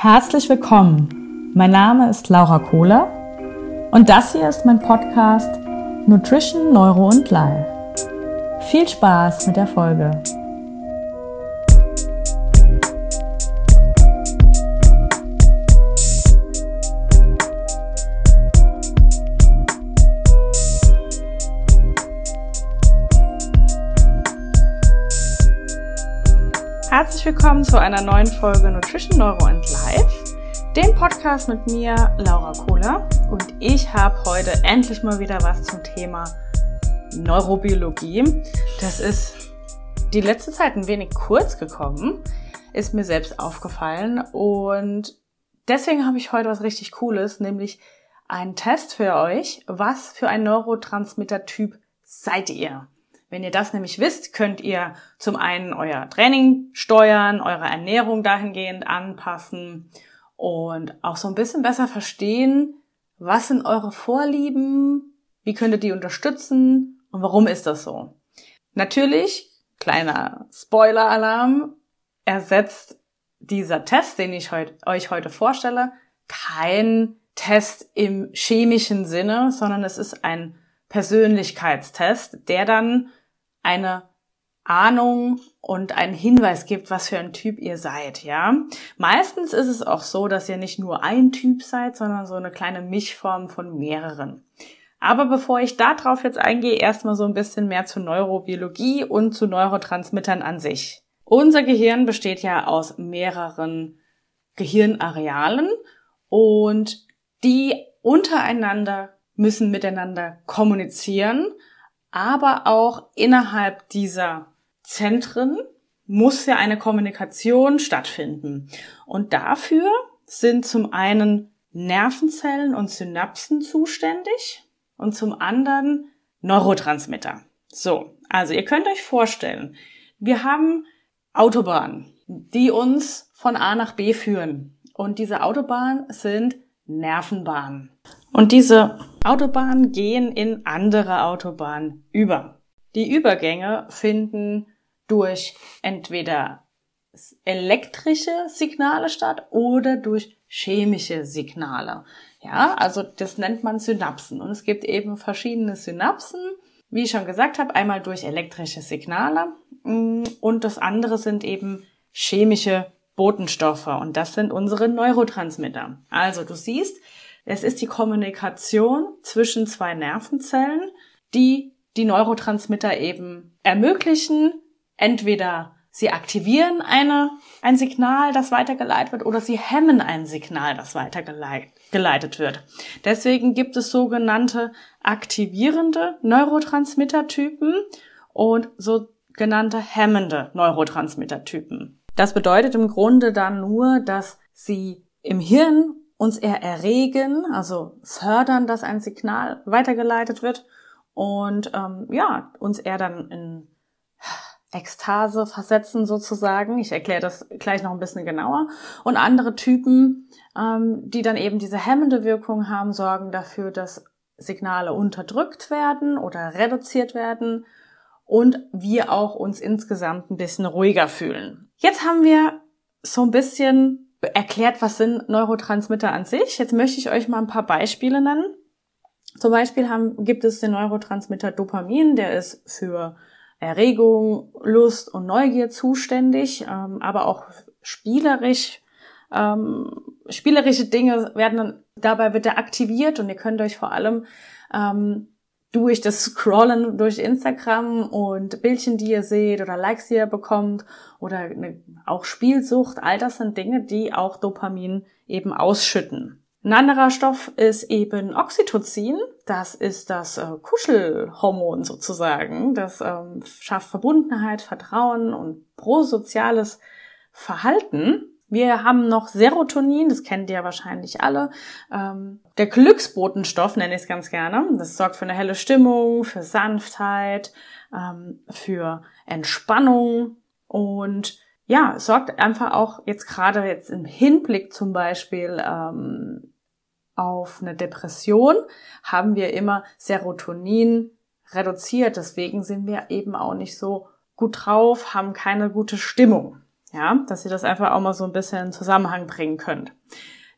Herzlich willkommen. Mein Name ist Laura Kohler und das hier ist mein Podcast Nutrition, Neuro und Life. Viel Spaß mit der Folge. Zu einer neuen Folge Nutrition, Neuro and Life, dem Podcast mit mir, Laura Kohler. Und ich habe heute endlich mal wieder was zum Thema Neurobiologie. Das ist die letzte Zeit ein wenig kurz gekommen, ist mir selbst aufgefallen. Und deswegen habe ich heute was richtig Cooles, nämlich einen Test für euch. Was für ein Neurotransmitter-Typ seid ihr? Wenn ihr das nämlich wisst, könnt ihr zum einen euer Training steuern, eure Ernährung dahingehend anpassen und auch so ein bisschen besser verstehen, was sind eure Vorlieben, wie könnt ihr die unterstützen und warum ist das so. Natürlich, kleiner Spoiler-Alarm, ersetzt dieser Test, den ich heut, euch heute vorstelle, kein Test im chemischen Sinne, sondern es ist ein Persönlichkeitstest, der dann eine Ahnung und einen Hinweis gibt, was für ein Typ ihr seid, ja. Meistens ist es auch so, dass ihr nicht nur ein Typ seid, sondern so eine kleine Mischform von mehreren. Aber bevor ich darauf jetzt eingehe, erstmal so ein bisschen mehr zu Neurobiologie und zu Neurotransmittern an sich. Unser Gehirn besteht ja aus mehreren Gehirnarealen und die untereinander müssen miteinander kommunizieren aber auch innerhalb dieser Zentren muss ja eine Kommunikation stattfinden. Und dafür sind zum einen Nervenzellen und Synapsen zuständig und zum anderen Neurotransmitter. So, also ihr könnt euch vorstellen, wir haben Autobahnen, die uns von A nach B führen. Und diese Autobahnen sind Nervenbahnen. Und diese Autobahnen gehen in andere Autobahnen über. Die Übergänge finden durch entweder elektrische Signale statt oder durch chemische Signale. Ja, also das nennt man Synapsen. Und es gibt eben verschiedene Synapsen, wie ich schon gesagt habe, einmal durch elektrische Signale mm, und das andere sind eben chemische Botenstoffe und das sind unsere Neurotransmitter. Also du siehst, es ist die Kommunikation zwischen zwei Nervenzellen, die die Neurotransmitter eben ermöglichen, entweder sie aktivieren eine, ein Signal, das weitergeleitet wird, oder sie hemmen ein Signal, das weitergeleitet wird. Deswegen gibt es sogenannte aktivierende Neurotransmittertypen und sogenannte hemmende Neurotransmittertypen. Das bedeutet im Grunde dann nur, dass sie im Hirn uns eher erregen, also fördern, dass ein Signal weitergeleitet wird und ähm, ja, uns eher dann in Ekstase versetzen sozusagen. Ich erkläre das gleich noch ein bisschen genauer. Und andere Typen, ähm, die dann eben diese hemmende Wirkung haben, sorgen dafür, dass Signale unterdrückt werden oder reduziert werden und wir auch uns insgesamt ein bisschen ruhiger fühlen. Jetzt haben wir so ein bisschen erklärt, was sind Neurotransmitter an sich. Jetzt möchte ich euch mal ein paar Beispiele nennen. Zum Beispiel haben, gibt es den Neurotransmitter Dopamin, der ist für Erregung, Lust und Neugier zuständig, ähm, aber auch spielerisch. Ähm, spielerische Dinge werden dann, dabei wird er aktiviert und ihr könnt euch vor allem ähm, durch das Scrollen durch Instagram und Bildchen, die ihr seht oder Likes, die ihr bekommt oder auch Spielsucht, all das sind Dinge, die auch Dopamin eben ausschütten. Ein anderer Stoff ist eben Oxytocin. Das ist das äh, Kuschelhormon sozusagen. Das ähm, schafft Verbundenheit, Vertrauen und prosoziales Verhalten. Wir haben noch Serotonin, das kennt ihr wahrscheinlich alle. Ähm, der Glücksbotenstoff nenne ich es ganz gerne. Das sorgt für eine helle Stimmung, für Sanftheit, ähm, für Entspannung und ja, sorgt einfach auch jetzt gerade jetzt im Hinblick zum Beispiel ähm, auf eine Depression haben wir immer Serotonin reduziert. Deswegen sind wir eben auch nicht so gut drauf, haben keine gute Stimmung. Ja, dass ihr das einfach auch mal so ein bisschen in Zusammenhang bringen könnt.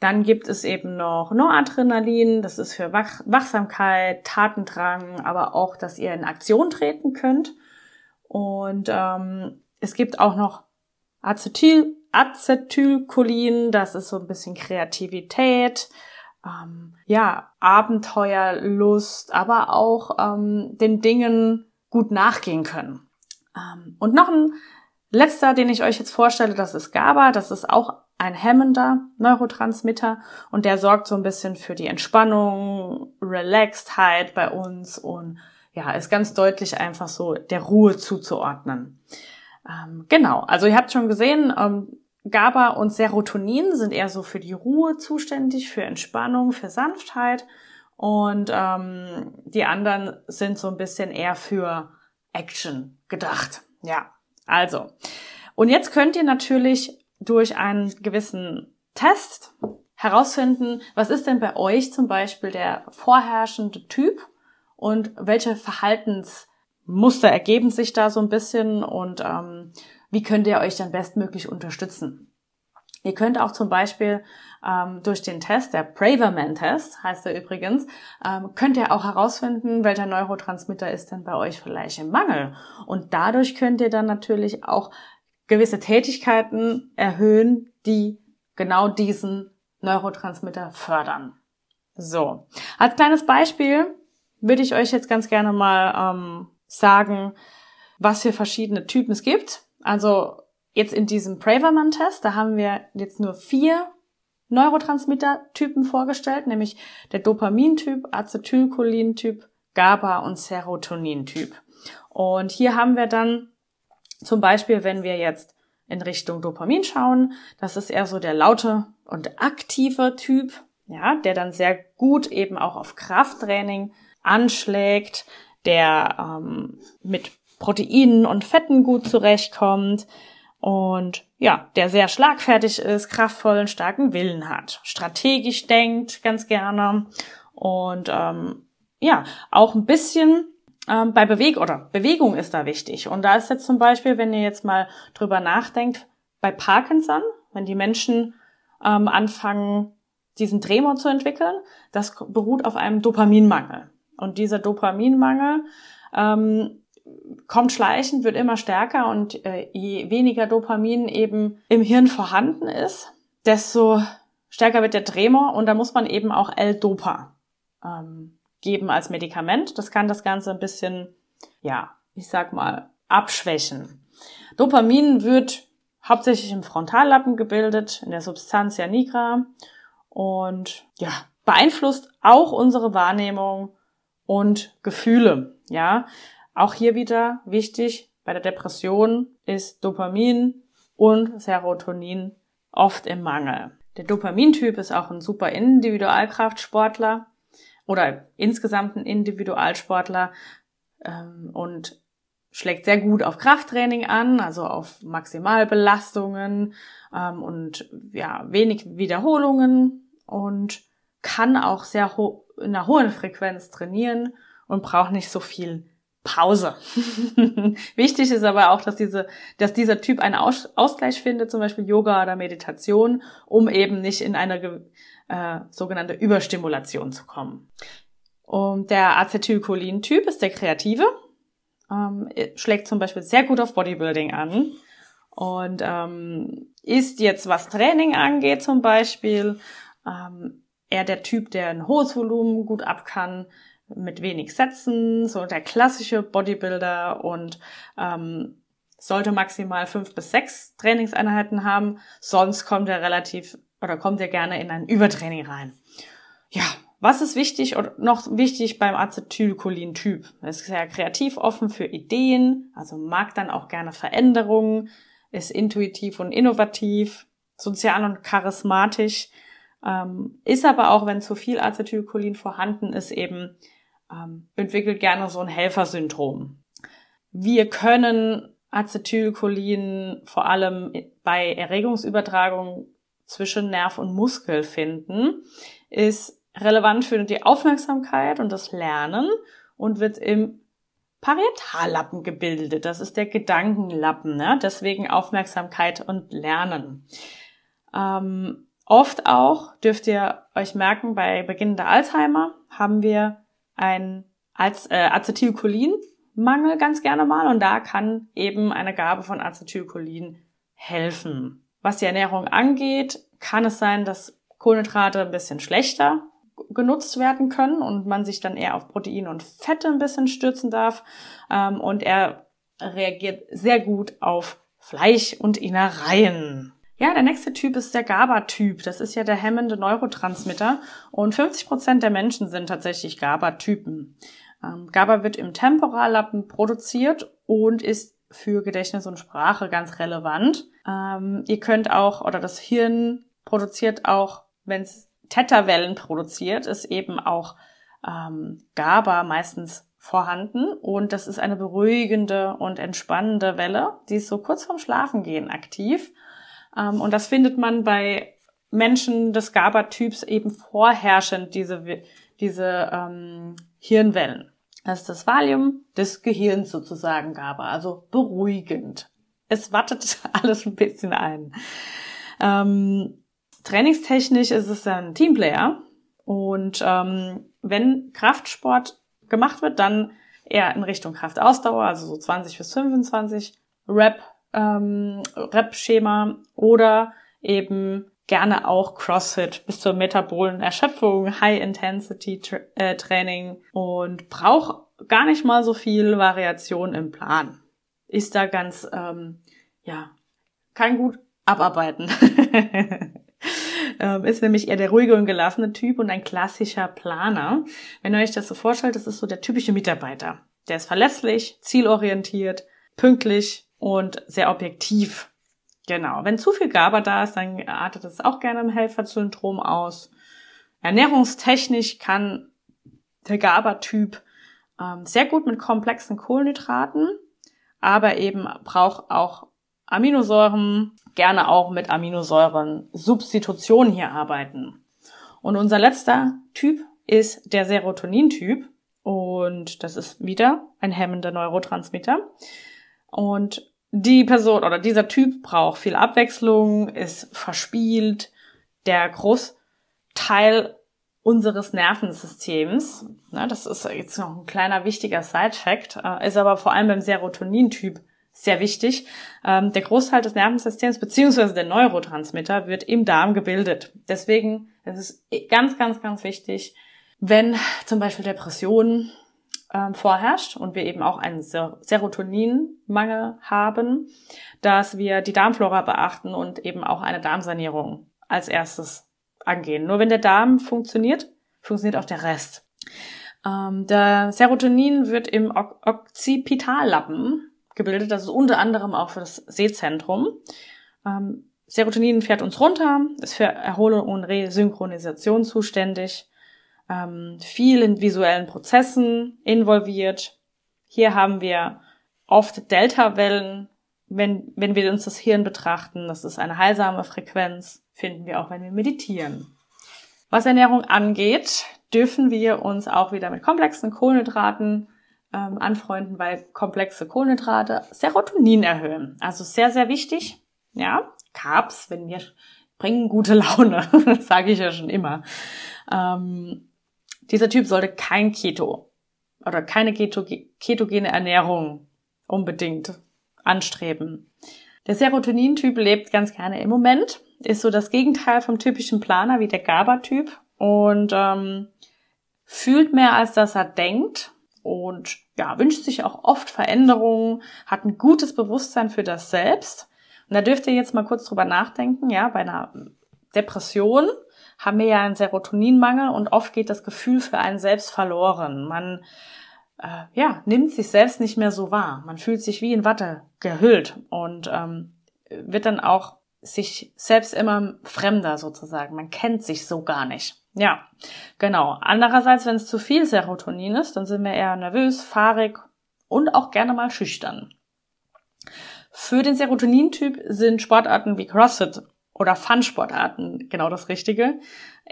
Dann gibt es eben noch Noradrenalin, das ist für Wach Wachsamkeit, Tatendrang, aber auch, dass ihr in Aktion treten könnt. Und ähm, es gibt auch noch Acetyl Acetylcholin, das ist so ein bisschen Kreativität, ähm, ja, Abenteuerlust, aber auch ähm, den Dingen gut nachgehen können. Ähm, und noch ein letzter, den ich euch jetzt vorstelle, das ist GABA. Das ist auch ein hemmender Neurotransmitter und der sorgt so ein bisschen für die Entspannung, Relaxedheit bei uns und ja, ist ganz deutlich einfach so der Ruhe zuzuordnen. Ähm, genau, also ihr habt schon gesehen, ähm, GABA und Serotonin sind eher so für die Ruhe zuständig, für Entspannung, für Sanftheit und ähm, die anderen sind so ein bisschen eher für Action gedacht. Ja, also. Und jetzt könnt ihr natürlich durch einen gewissen Test herausfinden, was ist denn bei euch zum Beispiel der vorherrschende Typ und welche Verhaltensmuster ergeben sich da so ein bisschen und ähm, wie könnt ihr euch dann bestmöglich unterstützen. Ihr könnt auch zum Beispiel ähm, durch den Test, der Braverman-Test heißt er übrigens, ähm, könnt ihr auch herausfinden, welcher Neurotransmitter ist denn bei euch vielleicht im Mangel. Und dadurch könnt ihr dann natürlich auch gewisse Tätigkeiten erhöhen, die genau diesen Neurotransmitter fördern. So, als kleines Beispiel würde ich euch jetzt ganz gerne mal ähm, sagen, was für verschiedene Typen es gibt. Also jetzt in diesem Braverman-Test, da haben wir jetzt nur vier Neurotransmitter-Typen vorgestellt, nämlich der Dopamin-Typ, Acetylcholin-Typ, GABA und Serotonin-Typ. Und hier haben wir dann zum Beispiel, wenn wir jetzt in Richtung Dopamin schauen, das ist eher so der laute und aktive Typ, ja, der dann sehr gut eben auch auf Krafttraining anschlägt, der ähm, mit Proteinen und Fetten gut zurechtkommt und ja, der sehr schlagfertig ist, kraftvollen, starken Willen hat, strategisch denkt ganz gerne und ähm, ja, auch ein bisschen ähm, bei Bewegung oder Bewegung ist da wichtig. Und da ist jetzt zum Beispiel, wenn ihr jetzt mal drüber nachdenkt, bei Parkinson, wenn die Menschen ähm, anfangen, diesen Tremor zu entwickeln, das beruht auf einem Dopaminmangel. Und dieser Dopaminmangel ähm, kommt schleichend, wird immer stärker und äh, je weniger Dopamin eben im Hirn vorhanden ist, desto stärker wird der Tremor und da muss man eben auch L-Dopa ähm, geben als Medikament. Das kann das Ganze ein bisschen, ja, ich sag mal, abschwächen. Dopamin wird hauptsächlich im Frontallappen gebildet, in der Substantia nigra und ja, beeinflusst auch unsere Wahrnehmung und Gefühle, ja. Auch hier wieder wichtig, bei der Depression ist Dopamin und Serotonin oft im Mangel. Der Dopamintyp ist auch ein super Individualkraftsportler oder insgesamt ein Individualsportler ähm, und schlägt sehr gut auf Krafttraining an, also auf Maximalbelastungen ähm, und ja wenig Wiederholungen und kann auch sehr ho in einer hohen Frequenz trainieren und braucht nicht so viel Pause. Wichtig ist aber auch, dass, diese, dass dieser Typ einen Aus Ausgleich findet, zum Beispiel Yoga oder Meditation, um eben nicht in eine äh, sogenannte Überstimulation zu kommen. Und der Acetylcholin-Typ ist der Kreative, ähm, schlägt zum Beispiel sehr gut auf Bodybuilding an und ähm, ist jetzt, was Training angeht zum Beispiel, ähm, eher der Typ, der ein hohes Volumen gut ab kann, mit wenig Sätzen, so der klassische Bodybuilder und ähm, sollte maximal fünf bis sechs Trainingseinheiten haben, sonst kommt er relativ oder kommt er gerne in ein Übertraining rein. Ja, was ist wichtig oder noch wichtig beim Acetylcholin-Typ? Er ist sehr kreativ offen für Ideen, also mag dann auch gerne Veränderungen, ist intuitiv und innovativ, sozial und charismatisch, ähm, ist aber auch, wenn zu viel Acetylcholin vorhanden ist, eben ähm, entwickelt gerne so ein Helfersyndrom. Wir können Acetylcholin vor allem bei Erregungsübertragung zwischen Nerv und Muskel finden, ist relevant für die Aufmerksamkeit und das Lernen und wird im Parietallappen gebildet. Das ist der Gedankenlappen, ne? deswegen Aufmerksamkeit und Lernen. Ähm, oft auch, dürft ihr euch merken, bei beginnender Alzheimer haben wir ein äh, Acetylcholinmangel ganz gerne mal und da kann eben eine Gabe von Acetylcholin helfen. Was die Ernährung angeht, kann es sein, dass Kohlenhydrate ein bisschen schlechter genutzt werden können und man sich dann eher auf Proteine und Fette ein bisschen stürzen darf. Ähm, und er reagiert sehr gut auf Fleisch und Innereien. Ja, der nächste Typ ist der GABA-Typ. Das ist ja der hemmende Neurotransmitter. Und 50 Prozent der Menschen sind tatsächlich GABA-Typen. Ähm, GABA wird im Temporallappen produziert und ist für Gedächtnis und Sprache ganz relevant. Ähm, ihr könnt auch, oder das Hirn produziert auch, wenn es Theta-Wellen produziert, ist eben auch ähm, GABA meistens vorhanden und das ist eine beruhigende und entspannende Welle, die ist so kurz vorm Schlafengehen aktiv ähm, und das findet man bei Menschen des GABA-Typs eben vorherrschend, diese, diese ähm, Hirnwellen. Das ist das Valium des Gehirns sozusagen GABA, also beruhigend. Es wattet alles ein bisschen ein. Ähm, trainingstechnisch ist es ein Teamplayer und ähm, wenn Kraftsport gemacht wird, dann eher in Richtung Kraftausdauer, also so 20 bis 25 Rep ähm, Rep-Schema oder eben gerne auch CrossFit bis zur metabolen Erschöpfung, High-Intensity-Training äh, und braucht gar nicht mal so viel Variation im Plan. Ist da ganz, ähm, ja, kann gut abarbeiten. ähm, ist nämlich eher der ruhige und gelassene Typ und ein klassischer Planer. Wenn ihr euch das so vorstellt, das ist so der typische Mitarbeiter. Der ist verlässlich, zielorientiert, pünktlich und sehr objektiv. Genau. Wenn zu viel GABA da ist, dann artet es auch gerne im Helfersyndrom aus. Ernährungstechnisch kann der GABA-Typ ähm, sehr gut mit komplexen Kohlenhydraten, aber eben braucht auch Aminosäuren, gerne auch mit Aminosäuren-Substitution hier arbeiten. Und unser letzter Typ ist der Serotonin-Typ. Und das ist wieder ein hemmender Neurotransmitter. Und die Person oder dieser Typ braucht viel Abwechslung, ist verspielt. Der Großteil unseres Nervensystems, ne, das ist jetzt noch ein kleiner wichtiger Side-Fact, äh, ist aber vor allem beim Serotonin-Typ sehr wichtig. Ähm, der Großteil des Nervensystems beziehungsweise der Neurotransmitter wird im Darm gebildet. Deswegen ist es ganz, ganz, ganz wichtig, wenn zum Beispiel Depressionen ähm, vorherrscht und wir eben auch einen Serotoninmangel haben, dass wir die Darmflora beachten und eben auch eine Darmsanierung als erstes angehen. Nur wenn der Darm funktioniert, funktioniert auch der Rest. Ähm, der Serotonin wird im Occipitallappen gebildet. Das ist unter anderem auch für das Sehzentrum. Ähm, Serotonin fährt uns runter, ist für Erholung und Resynchronisation zuständig, ähm, viel in visuellen Prozessen involviert. Hier haben wir oft Delta-Wellen, wenn, wenn wir uns das Hirn betrachten. Das ist eine heilsame Frequenz, finden wir auch, wenn wir meditieren. Was Ernährung angeht, dürfen wir uns auch wieder mit komplexen Kohlenhydraten ähm, anfreunden, weil komplexe Kohlenhydrate Serotonin erhöhen. Also sehr, sehr wichtig. Ja, Carbs, wenn wir bringen gute Laune, das sage ich ja schon immer. Ähm, dieser Typ sollte kein Keto oder keine Keto ketogene Ernährung unbedingt anstreben. Der Serotonin-Typ lebt ganz gerne im Moment, ist so das Gegenteil vom typischen Planer wie der GABA-Typ und ähm, fühlt mehr als dass er denkt und ja, wünscht sich auch oft Veränderungen, hat ein gutes Bewusstsein für das Selbst. Und da dürft ihr jetzt mal kurz drüber nachdenken, ja, bei einer Depression haben wir ja einen Serotoninmangel und oft geht das Gefühl für einen selbst verloren. Man äh, ja, nimmt sich selbst nicht mehr so wahr. Man fühlt sich wie in Watte gehüllt und ähm, wird dann auch sich selbst immer fremder sozusagen. Man kennt sich so gar nicht. Ja, genau. Andererseits, wenn es zu viel Serotonin ist, dann sind wir eher nervös, fahrig und auch gerne mal schüchtern. Für den Serotonin-Typ sind Sportarten wie CrossFit oder Fun-Sportarten genau das Richtige.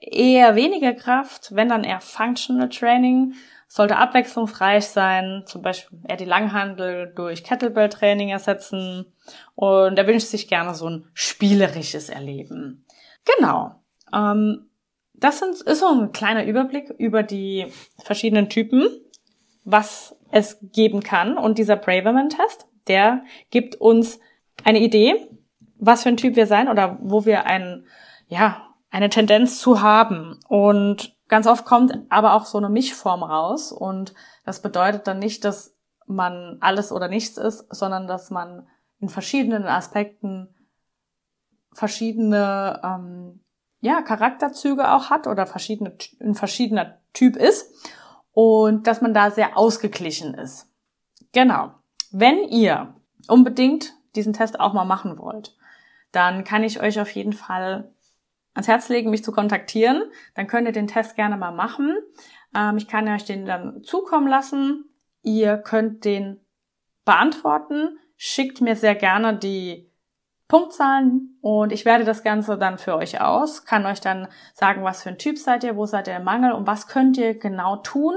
Eher weniger Kraft, wenn dann eher Functional Training, sollte abwechslungsreich sein, zum Beispiel eher die Langhandel durch Kettlebell-Training ersetzen und er wünscht sich gerne so ein spielerisches Erleben. Genau. Ähm, das sind, ist so ein kleiner Überblick über die verschiedenen Typen, was es geben kann. Und dieser Braverman-Test, der gibt uns eine Idee, was für ein Typ wir sein oder wo wir ein, ja, eine Tendenz zu haben. Und ganz oft kommt aber auch so eine Mischform raus. Und das bedeutet dann nicht, dass man alles oder nichts ist, sondern dass man in verschiedenen Aspekten verschiedene ähm, ja, Charakterzüge auch hat oder verschiedene, ein verschiedener Typ ist und dass man da sehr ausgeglichen ist. Genau. Wenn ihr unbedingt diesen Test auch mal machen wollt, dann kann ich euch auf jeden Fall ans Herz legen, mich zu kontaktieren. Dann könnt ihr den Test gerne mal machen. Ähm, ich kann euch den dann zukommen lassen. Ihr könnt den beantworten. Schickt mir sehr gerne die Punktzahlen und ich werde das Ganze dann für euch aus, kann euch dann sagen, was für ein Typ seid ihr, wo seid ihr im Mangel und was könnt ihr genau tun,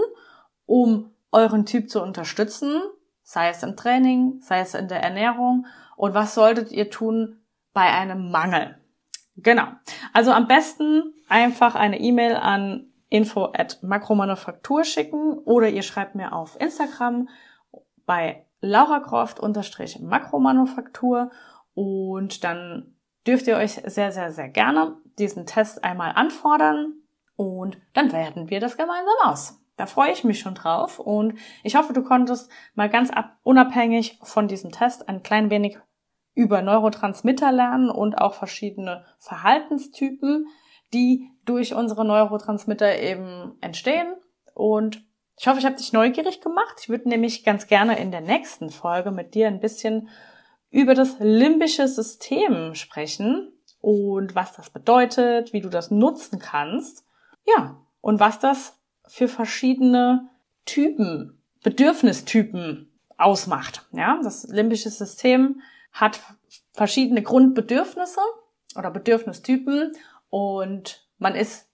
um euren Typ zu unterstützen, sei es im Training, sei es in der Ernährung und was solltet ihr tun, bei einem Mangel. Genau. Also am besten einfach eine E-Mail an info at makromanufaktur schicken oder ihr schreibt mir auf Instagram bei lauracroft-makromanufaktur und dann dürft ihr euch sehr, sehr, sehr gerne diesen Test einmal anfordern und dann werden wir das gemeinsam aus. Da freue ich mich schon drauf und ich hoffe, du konntest mal ganz ab, unabhängig von diesem Test ein klein wenig über Neurotransmitter lernen und auch verschiedene Verhaltenstypen, die durch unsere Neurotransmitter eben entstehen. Und ich hoffe, ich habe dich neugierig gemacht. Ich würde nämlich ganz gerne in der nächsten Folge mit dir ein bisschen über das limbische System sprechen und was das bedeutet, wie du das nutzen kannst. Ja, und was das für verschiedene Typen, Bedürfnistypen ausmacht. Ja, das limbische System hat verschiedene Grundbedürfnisse oder Bedürfnistypen und man ist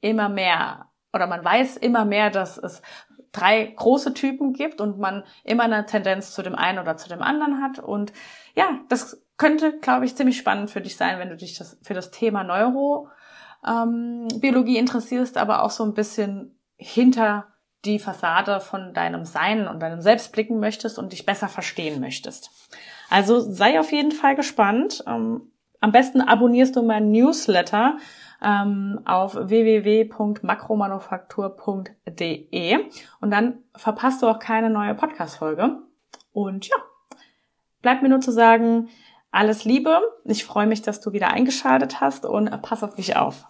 immer mehr oder man weiß immer mehr, dass es drei große Typen gibt und man immer eine Tendenz zu dem einen oder zu dem anderen hat. Und ja, das könnte, glaube ich, ziemlich spannend für dich sein, wenn du dich das, für das Thema Neurobiologie ähm, interessierst, aber auch so ein bisschen hinter die Fassade von deinem Sein und deinem Selbst blicken möchtest und dich besser verstehen möchtest. Also sei auf jeden Fall gespannt. Ähm, am besten abonnierst du meinen Newsletter ähm, auf www.makromanufaktur.de und dann verpasst du auch keine neue Podcast-Folge. Und ja, bleibt mir nur zu sagen, alles Liebe. Ich freue mich, dass du wieder eingeschaltet hast und pass auf dich auf.